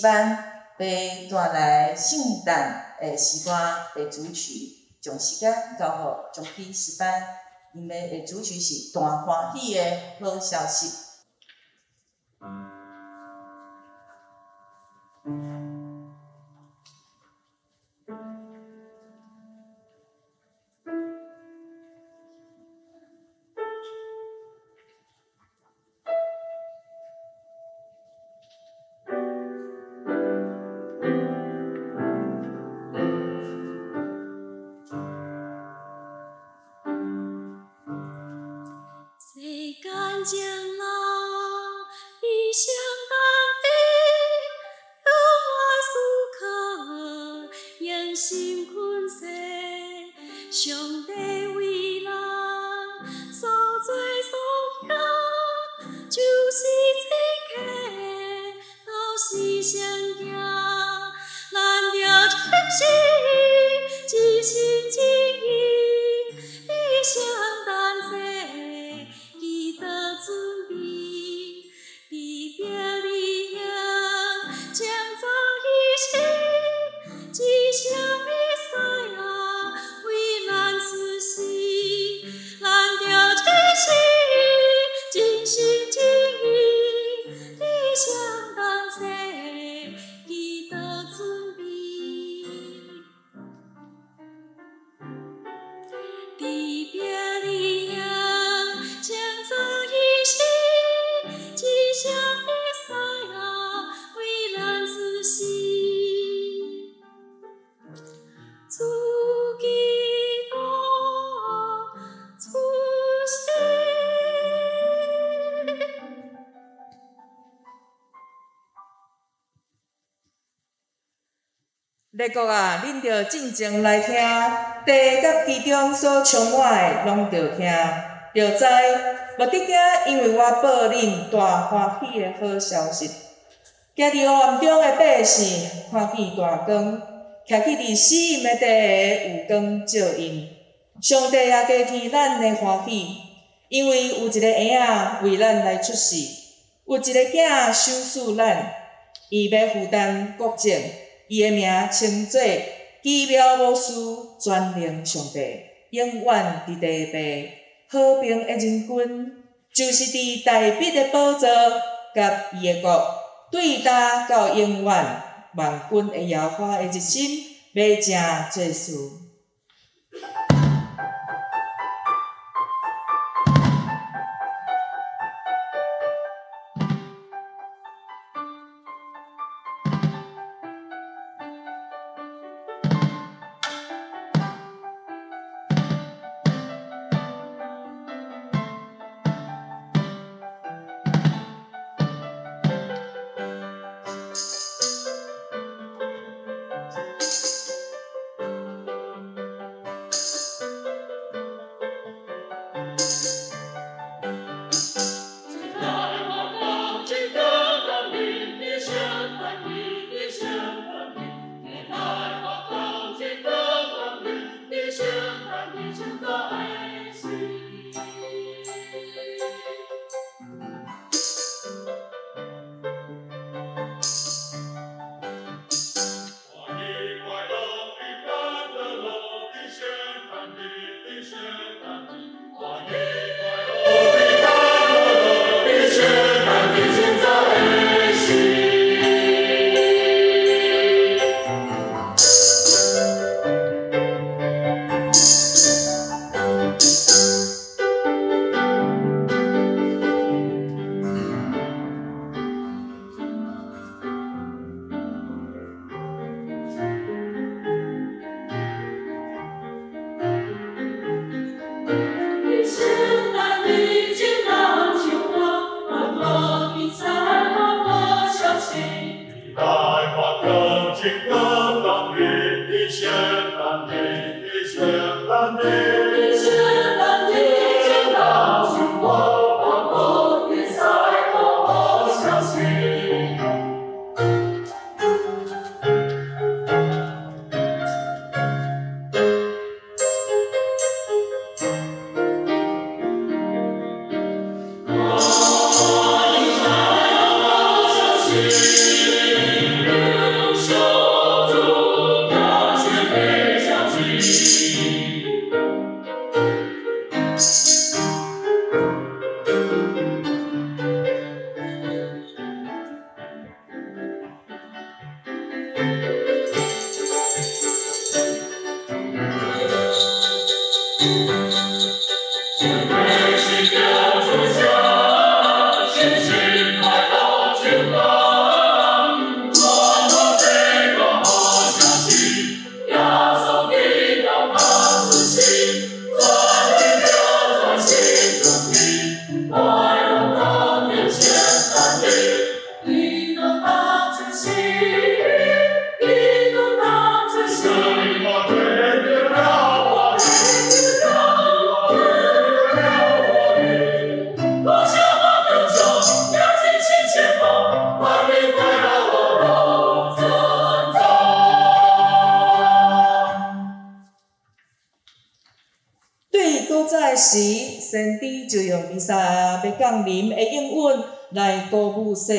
班被带来圣诞诶时光诶主曲，从时间交予将基诗班，因为诶主曲是大欢喜诶好消息。国啊，恁着静静来听，地甲其中所充满的，拢着听，着知，无得惊，因为我报恁大欢喜诶好消息。行伫黑暗中的百姓，看见大光，徛起伫死荫的地有光照因。上帝也加添咱的欢喜，因为有一个婴仔为咱来出世，有一个囝赏赐咱，伊要负担国政。伊诶名称作奇妙牧师，全能上帝，永远伫地位，和平诶人君，就是伫大笔诶宝座，甲伊诶国，对答到永远，万军的耶和华的一心，要正做事。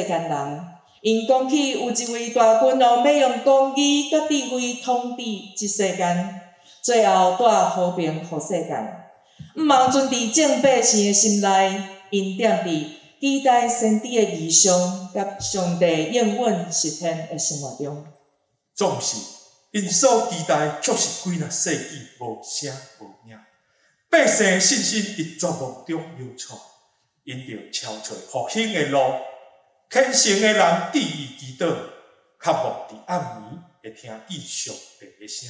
间人，因讲起有一位大君王要用公义甲智慧统治这世间，最后带和平予世间。毋茫存伫正百姓的心内，因踮伫期待先知的异象甲上帝应允实现的生活中，总是因所期待，却是几若世纪无声无影。百姓的信心伫绝望中忧愁，因着超出复兴的路，虔诚的人低意祈祷，渴望伫暗暝会听见上帝的声。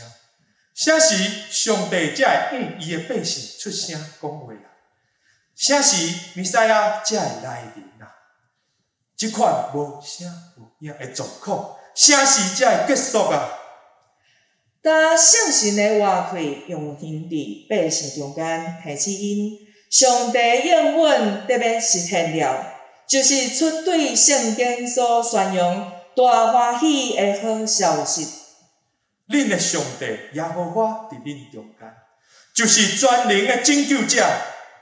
啥时上帝才会向伊的百姓出声讲话啊？啥时弥赛亚才会来临啊？这款无声无影的状况，啥时才会结束啊？当圣神的活气运行伫百姓中间，开始因上帝应允得要实现了，就是出对圣经所宣扬大欢喜的好消息。恁的上帝耶和华伫恁中间，就是全能的拯救者，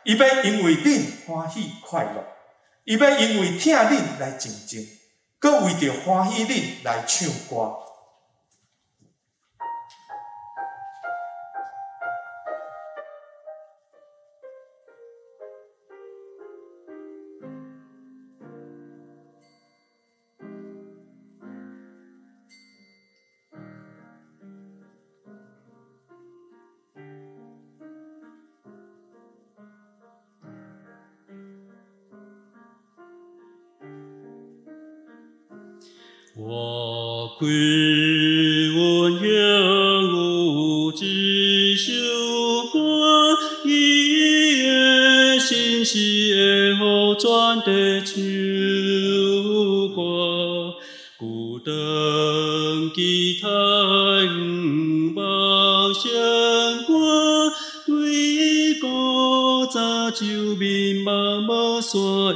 伊要因为恁欢喜快乐，伊要因为疼恁来静静，搁为着欢喜恁来唱歌。早就民茫茫所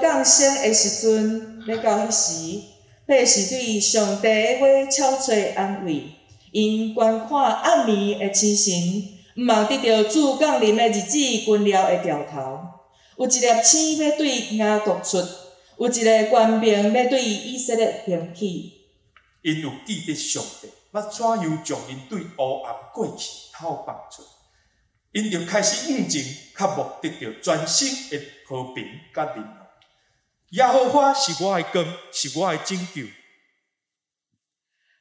降生的时阵，要到迄时，彼是对上帝的话悄揣安慰，因观看暗暝的星辰，毋茫得到主降临的日子，军了会掉头。有一粒星要对雅各出，有一个权柄要对以色列兴起。因有记得上帝，要怎样将因对乌暗过去透放出？因就开始悟情，渴慕得到全新的和平甲力量。耶和华是我的光，是我的拯救。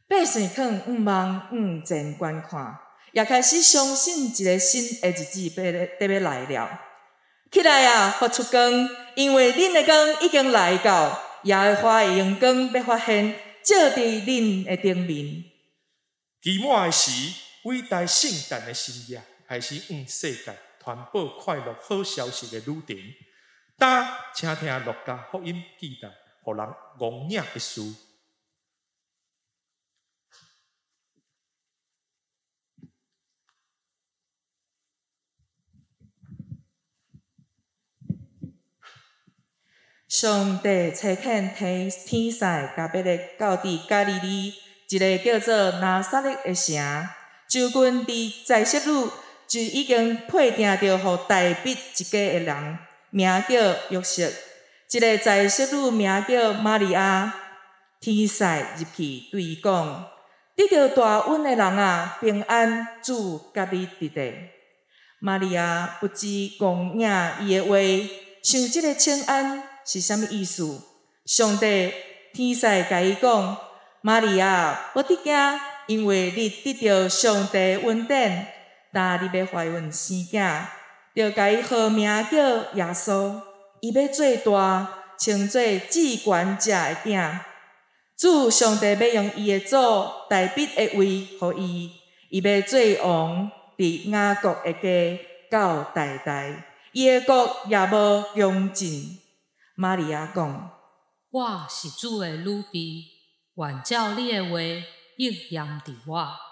百姓肯毋茫认真观看，也开始相信一个新的日子要得要来了。起来啊，发出光，因为恁的光已经来到，耶和华的阳光要发现，照伫恁的顶面。期末的时，伟大圣诞的深夜。开始向世界传播快乐好消息的旅程，哒，请听路加福音记载，互人戆领的书。上帝差遣天天使甲彼个到伫加利利，一个叫做拿撒勒的城，就近伫在色路。就已经配定着，互大卫一家的人，名叫约瑟，一个在色路名叫玛利亚。天使入去对伊讲：得着大恩的人啊，平安，主甲你伫伫。玛利亚不知讲领伊的话，想即个请安是啥物意思？上帝天使甲伊讲：玛利亚，我得惊，因为你得到上帝恩典。哒你要怀孕生囝，就甲伊号名叫耶稣。伊要做大，称做至悬者的鼎。主上帝要用伊的祖大笔的位，互伊，伊要做王，伫雅各的家到代代，伊的国也无穷尽。玛利亚讲：我是主的女婢，愿照你的话应验伫我。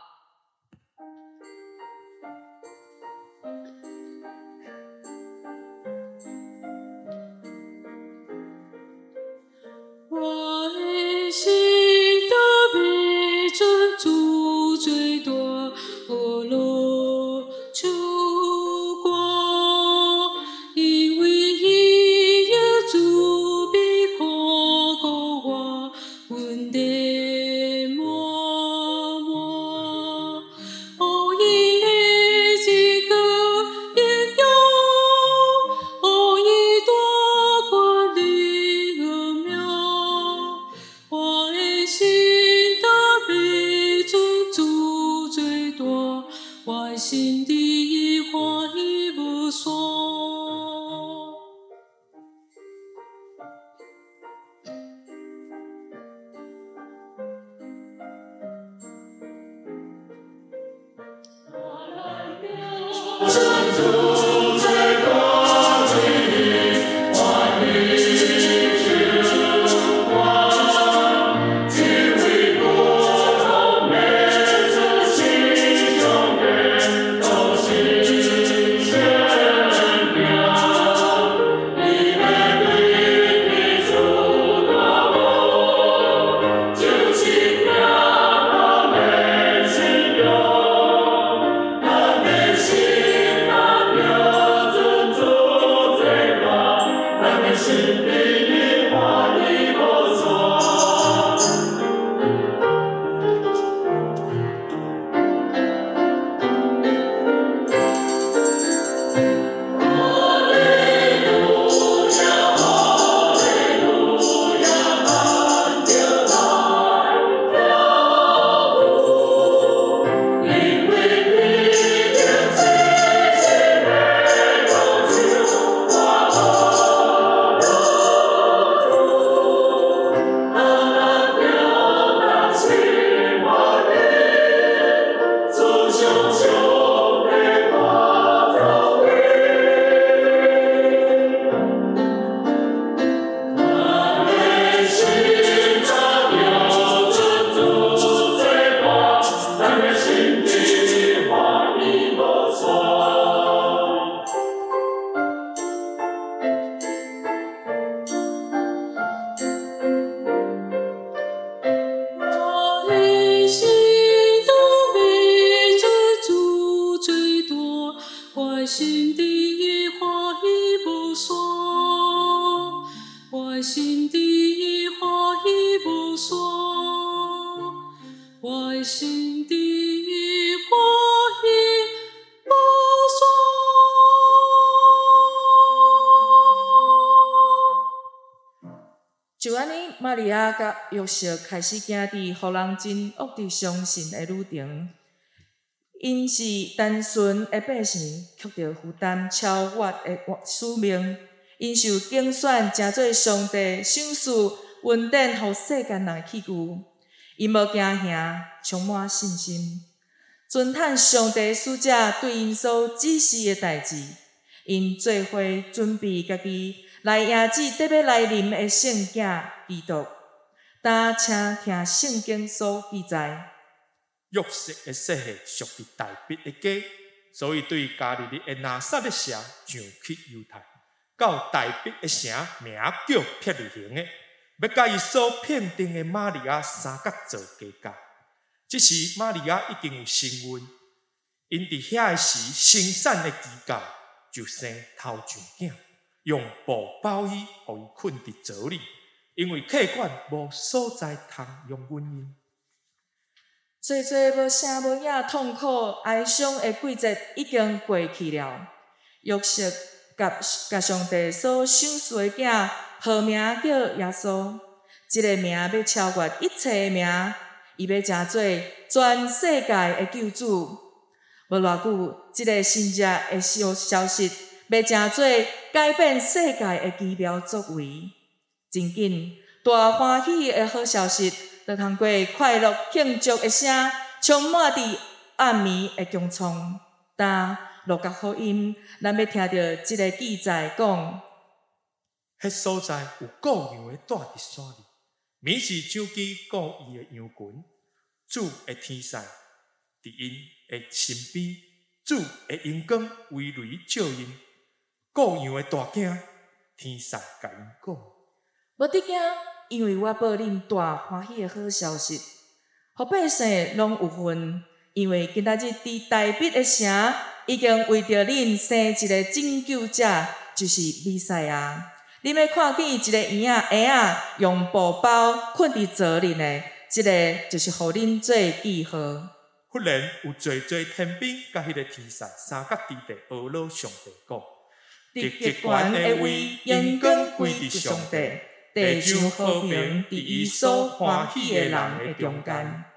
Jesus. 开始行伫互人真恶的相信的路程。因是单纯的百姓，却着负担超越的使命。因受竞选，成做上帝赏赐恩典予世间人的器具。因无惊吓，充满信心，尊叹上帝使者对因所指示的代志。因做伙准备家己。来迎接特别来临的圣子基督，但请听圣经所记载。约瑟的细汉属于大笔的家，所以对家里的拿撒勒城上去犹太，到大笔的城名叫伯利行的，要甲伊所聘定的玛利亚三角做家教。这时玛利亚已经有身孕，因伫遐个时生产的期间就生头上囝。用布包伊，互伊困伫槽里，因为客馆无所在通用原因。济济无声无影、痛苦哀伤的季节已经过去了。约瑟甲甲上帝所赏赐的囝，号名叫耶稣，即、这个名要超越一切的名，伊要成做全世界的救主。无偌久，即、个新者的消消息。要成做改变世界的奇妙作为，真紧大欢喜的好消息，就通过快乐庆祝的声，充满伫暗暝的穹苍。但路加福音，咱要听到即个记载讲，迄所在有羔羊的住伫山里，面是手机顾伊的羊群，主的天使伫因的身边，主的阳光为雷照因。羔羊的大惊，天使甲因讲：无得惊，因为我报恁大欢喜的好消息，互百姓拢有份。因为今仔日伫台北的城，已经为着恁生一个拯救者，就是弥赛亚。恁要看见一个婴仔婴仔用布包困伫槽里呢，即、这个就是互恁做记号。忽然有济济天兵甲迄个天使三角地地俄罗上帝讲。极极悬的位，荣光归伫上帝，地球和平伫伊所欢喜的人的中间。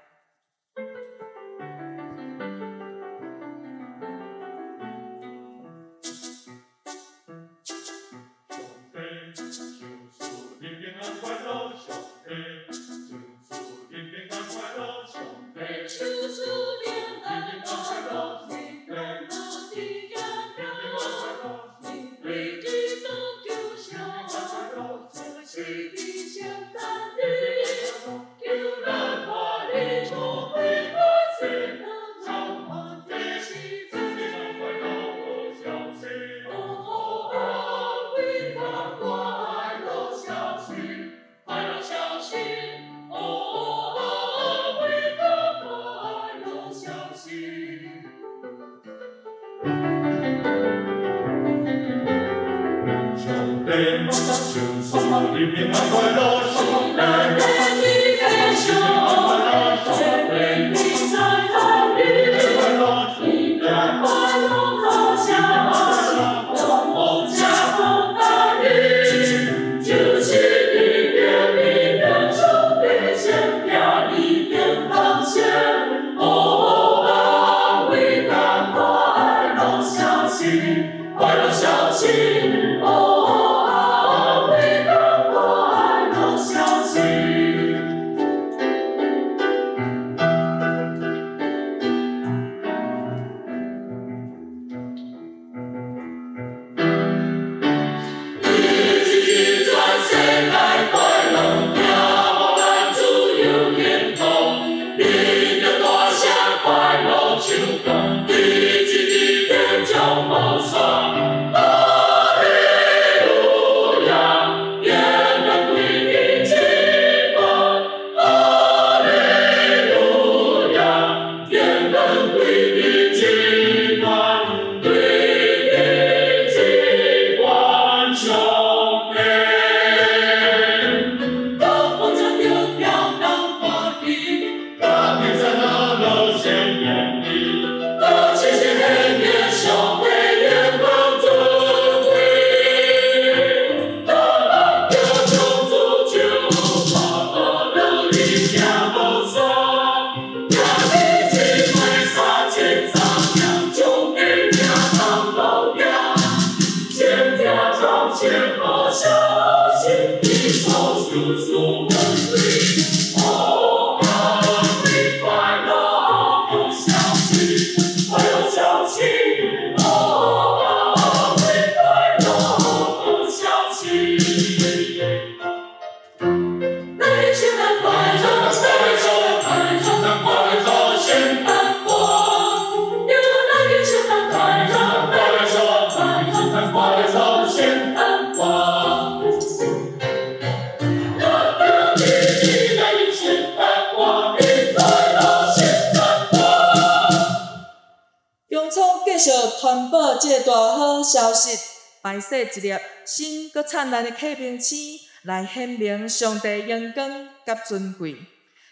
大好消息，摆设一粒新搁灿烂的启明星，来显明上帝荣光甲尊贵。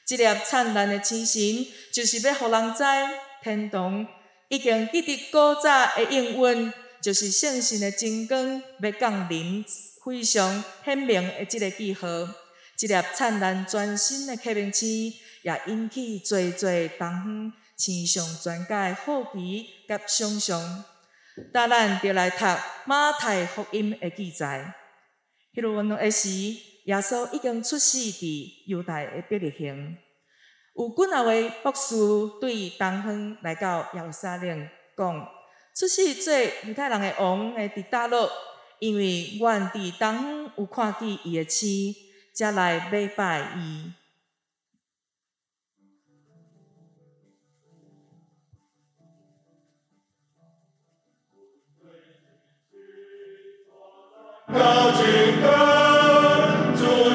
这粒灿烂的星星，就是要互人知天堂已经记得古早的应允，就是圣神的真光要降临，非常显明的这个记号。这粒灿烂全新的启明星，也引起侪侪东方。星象专家的好奇甲想象，哒咱就来读马太福音的记载。迄阵个时，耶稣已经出世伫犹太的伯利恒。有几若位博士对东方来到耶路撒冷讲：出世做犹太人的王的伫叨落，因为阮伫东方有看见伊的星，才来礼拜伊。高举歌，主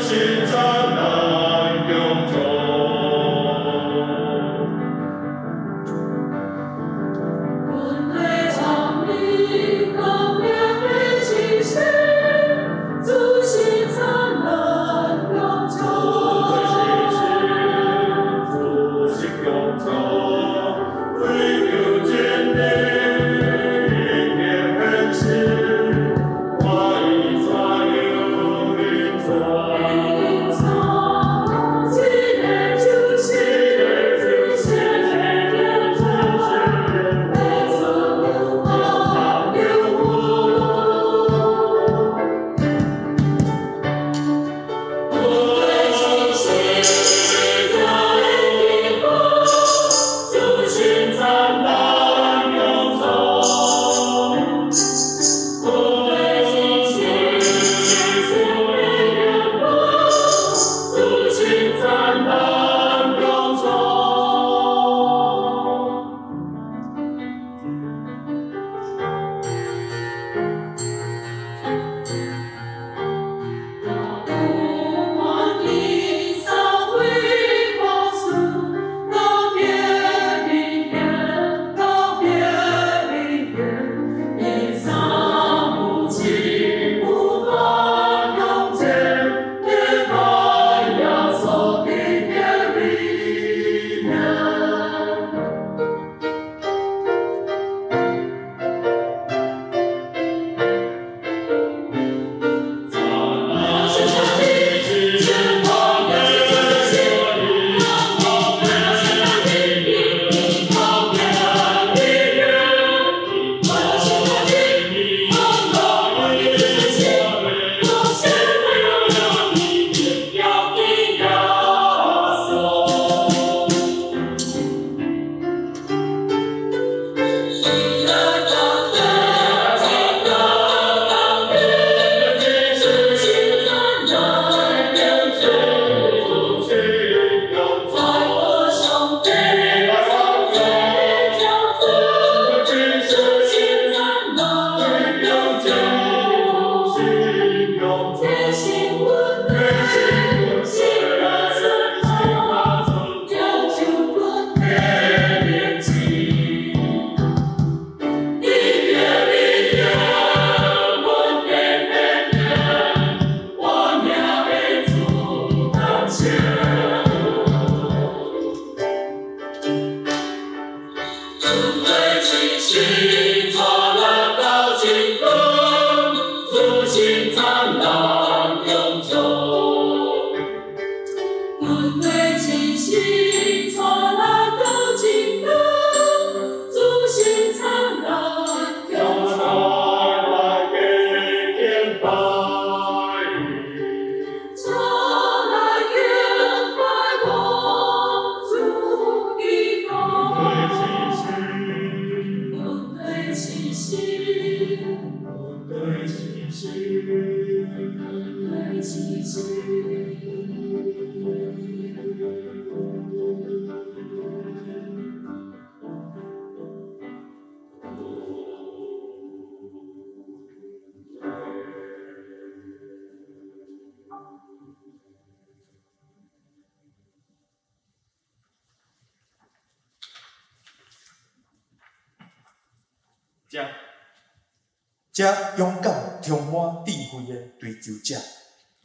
这勇敢充满智慧的追求者，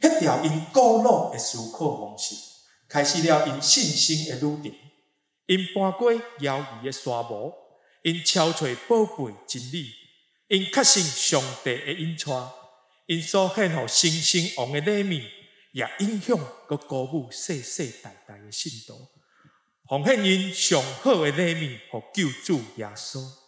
迄条因古老的思考模式，开始了因信心的旅程。因搬过遥远的沙漠，因敲找宝贝真理，因确信上帝的引带，因所献予新生王的礼物，也影响佮鼓舞世世代代的信徒，奉献因上好的礼物，互救主耶稣。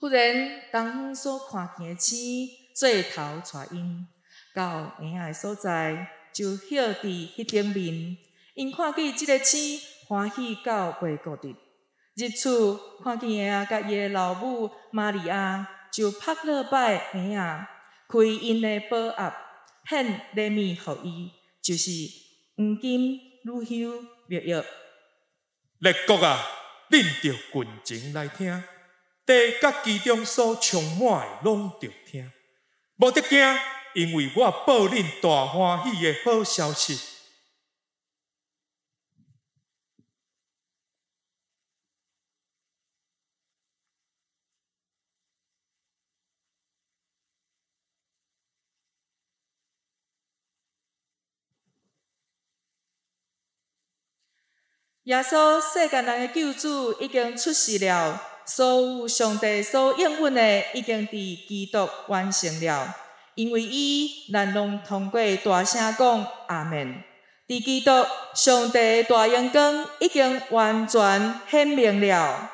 忽然，东方所看见的星做头带因到婴仔所在，就歇伫迄顶面。因看见即个星，欢喜到袂固定。日出看见婴仔甲伊的老母玛利亚，就拍了拜婴仔，开因的宝盒，献礼物予伊，就是黄金、乳香、蜜药。列国啊，恁着群情来听。地甲其中所充满的，拢着听，无得惊，因为我报恁大欢喜的好消息。耶稣世间人的救主已经出世了。所有上帝所应允的，已经伫基督完成了，因为伊咱拢通过大声讲阿门。伫基督上帝大阳光已经完全显明了。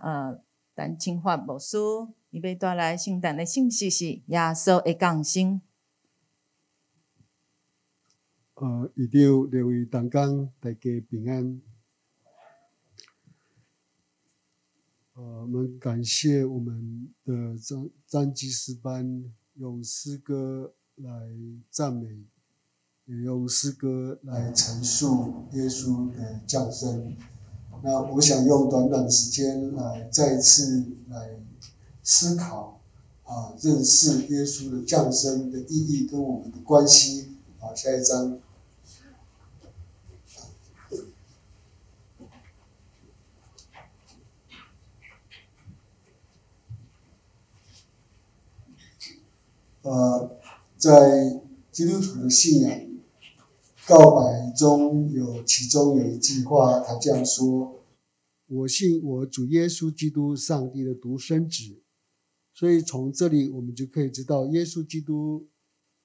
呃陈清发牧师，伊要带来圣诞的信息是耶稣的降生。呃，一定列为同工，大家平安。呃，我们感谢我们的张张基师班用诗歌来赞美，也用诗歌来陈述耶稣的降生。那我想用短短的时间来再次来思考啊，认识耶稣的降生的意义跟我们的关系。好，下一章。呃，在基督徒的信仰告白中有其中有一句话，他这样说：“我信我主耶稣基督，上帝的独生子。”所以从这里我们就可以知道，耶稣基督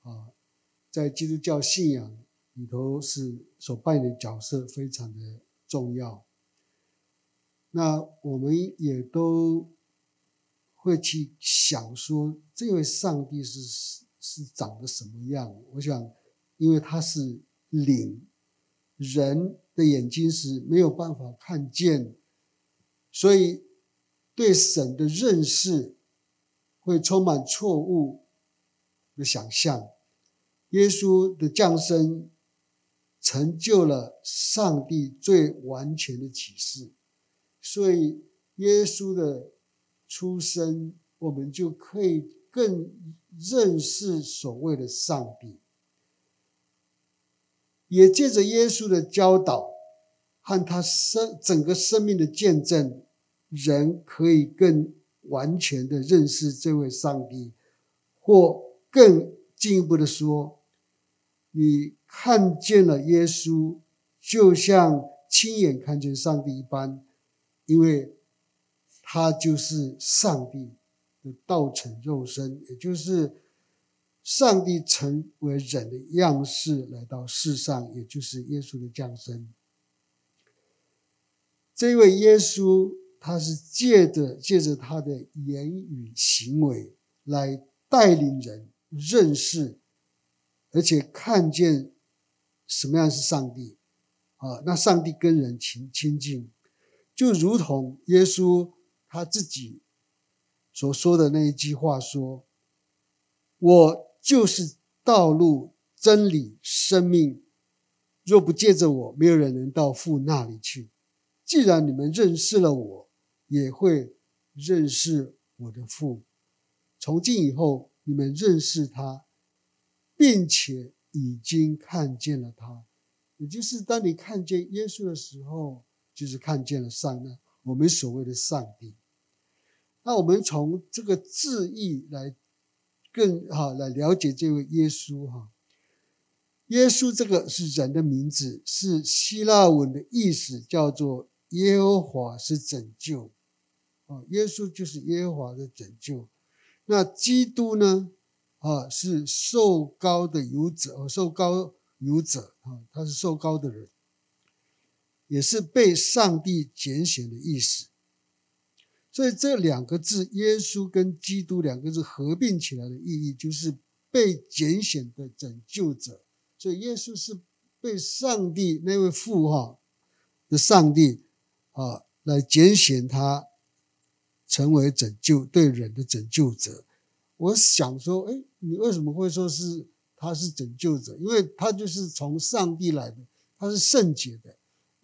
啊，在基督教信仰里头是所扮演的角色非常的重要。那我们也都。会去想说，这位上帝是是长得什么样？我想，因为他是灵，人的眼睛是没有办法看见，所以对神的认识会充满错误的想象。耶稣的降生成就了上帝最完全的启示，所以耶稣的。出生，我们就可以更认识所谓的上帝，也借着耶稣的教导和他生整个生命的见证，人可以更完全的认识这位上帝，或更进一步的说，你看见了耶稣，就像亲眼看见上帝一般，因为。他就是上帝的道成肉身，也就是上帝成为人的样式来到世上，也就是耶稣的降生。这位耶稣，他是借着借着他的言语行为来带领人认识，而且看见什么样是上帝啊？那上帝跟人亲亲近，就如同耶稣。他自己所说的那一句话说：“我就是道路、真理、生命，若不借着我，没有人能到父那里去。既然你们认识了我，也会认识我的父。从今以后，你们认识他，并且已经看见了他。也就是当你看见耶稣的时候，就是看见了上帝，我们所谓的上帝。”那我们从这个字义来更好来了解这位耶稣哈。耶稣这个是人的名字，是希腊文的意思，叫做耶和华是拯救。啊，耶稣就是耶和华的拯救。那基督呢？啊，是受膏的有者，受膏有者啊，他是受膏的人，也是被上帝拣选的意思。所以这两个字“耶稣”跟“基督”两个字合并起来的意义，就是被拣选的拯救者。所以耶稣是被上帝那位父哈的上帝啊来拣选他，成为拯救对人的拯救者。我想说，哎，你为什么会说是他是拯救者？因为他就是从上帝来的，他是圣洁的。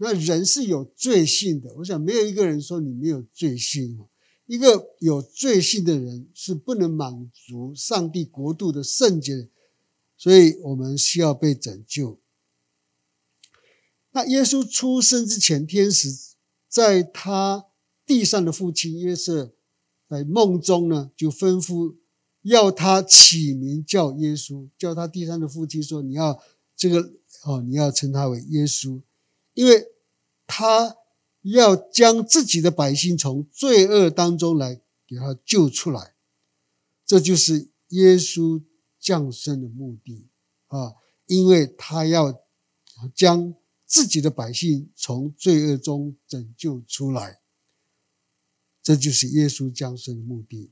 那人是有罪性的，我想没有一个人说你没有罪性。一个有罪性的人是不能满足上帝国度的圣洁，所以我们需要被拯救。那耶稣出生之前，天使在他地上的父亲约瑟在梦中呢，就吩咐要他起名叫耶稣，叫他地上的父亲说：“你要这个哦，你要称他为耶稣。”因为他要将自己的百姓从罪恶当中来给他救出来，这就是耶稣降生的目的啊！因为他要将自己的百姓从罪恶中拯救出来，这就是耶稣降生的目的。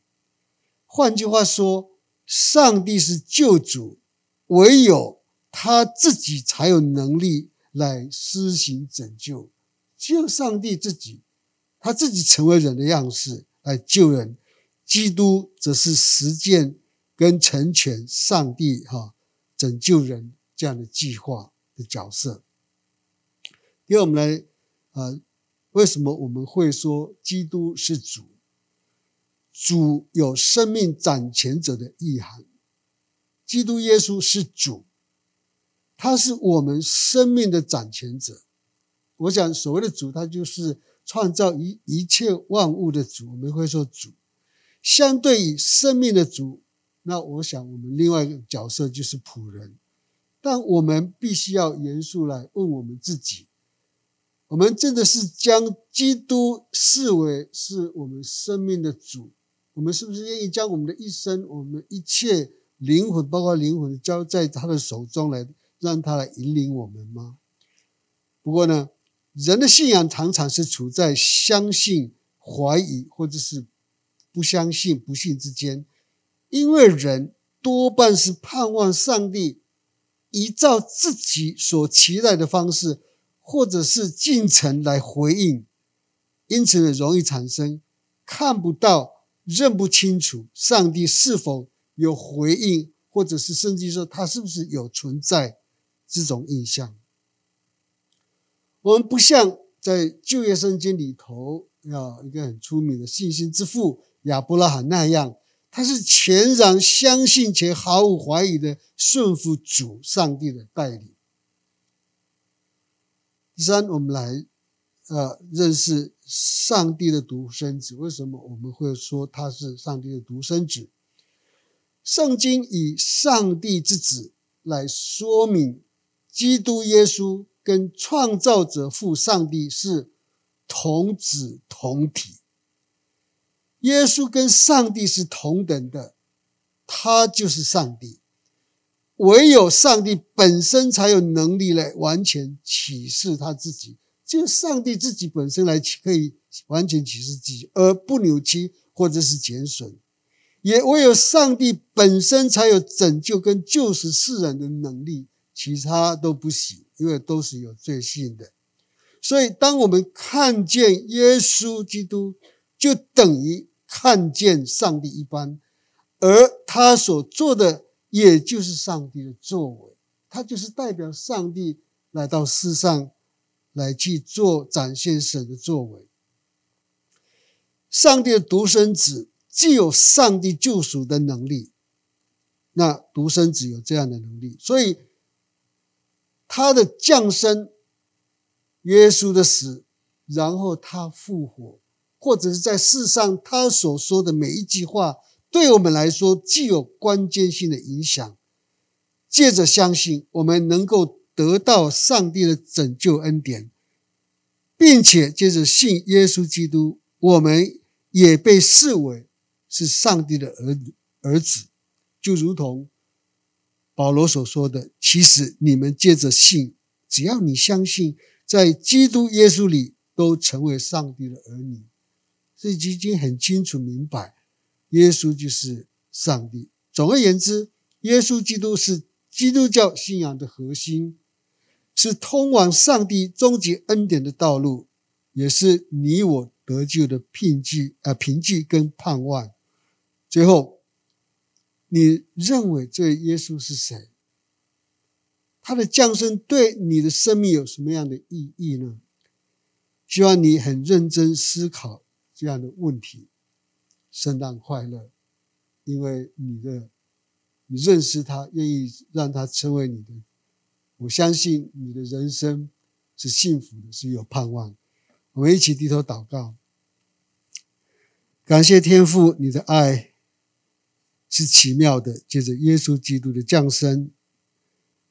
换句话说，上帝是救主，唯有他自己才有能力来施行拯救。只有上帝自己，他自己成为人的样式来救人。基督则是实践跟成全上帝哈拯救人这样的计划的角色。因为我们来啊，为什么我们会说基督是主？主有生命掌权者的意涵。基督耶稣是主，他是我们生命的掌权者。我想所谓的主，他就是创造一一切万物的主。我们会说主，相对于生命的主，那我想我们另外一个角色就是仆人。但我们必须要严肃来问我们自己。我们真的是将基督视为是我们生命的主？我们是不是愿意将我们的一生、我们一切灵魂，包括灵魂，交在他的手中来，让他来引领我们吗？不过呢，人的信仰常常是处在相信、怀疑，或者是不相信、不信之间，因为人多半是盼望上帝依照自己所期待的方式。或者是进程来回应，因此呢，容易产生看不到、认不清楚上帝是否有回应，或者是甚至说他是不是有存在这种印象。我们不像在旧约圣经里头，要一个很出名的信心之父亚伯拉罕那样，他是全然相信且毫无怀疑的顺服主上帝的带领。第三，我们来呃认识上帝的独生子。为什么我们会说他是上帝的独生子？圣经以上帝之子来说明基督耶稣跟创造者父上帝是同子同体。耶稣跟上帝是同等的，他就是上帝。唯有上帝本身才有能力来完全启示他自己，就上帝自己本身来可以完全启示自己，而不扭曲或者是减损。也唯有上帝本身才有拯救跟救赎世人的能力，其他都不行，因为都是有罪性的。所以，当我们看见耶稣基督，就等于看见上帝一般，而他所做的。也就是上帝的作为，他就是代表上帝来到世上，来去做展现神的作为。上帝的独生子既有上帝救赎的能力，那独生子有这样的能力，所以他的降生、耶稣的死，然后他复活，或者是在世上他所说的每一句话。对我们来说，具有关键性的影响。借着相信，我们能够得到上帝的拯救恩典，并且借着信耶稣基督，我们也被视为是上帝的儿儿子。就如同保罗所说的：“其实你们借着信，只要你相信，在基督耶稣里，都成为上帝的儿女。”这已经很清楚明白。耶稣就是上帝。总而言之，耶稣基督是基督教信仰的核心，是通往上帝终极恩典的道路，也是你我得救的凭据啊，凭据跟盼望。最后，你认为这耶稣是谁？他的降生对你的生命有什么样的意义呢？希望你很认真思考这样的问题。圣诞快乐，因为你的你认识他，愿意让他成为你的，我相信你的人生是幸福的，是有盼望。我们一起低头祷告，感谢天父，你的爱是奇妙的。借着耶稣基督的降生，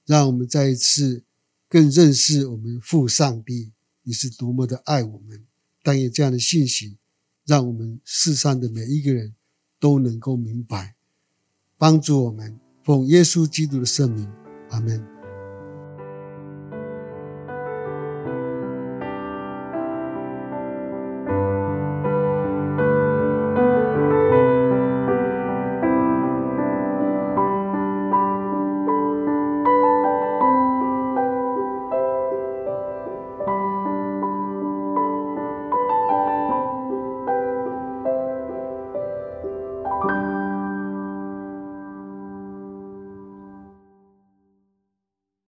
让我们再一次更认识我们父上帝，你是多么的爱我们。但愿这样的信息。让我们世上的每一个人都能够明白，帮助我们奉耶稣基督的圣名，阿门。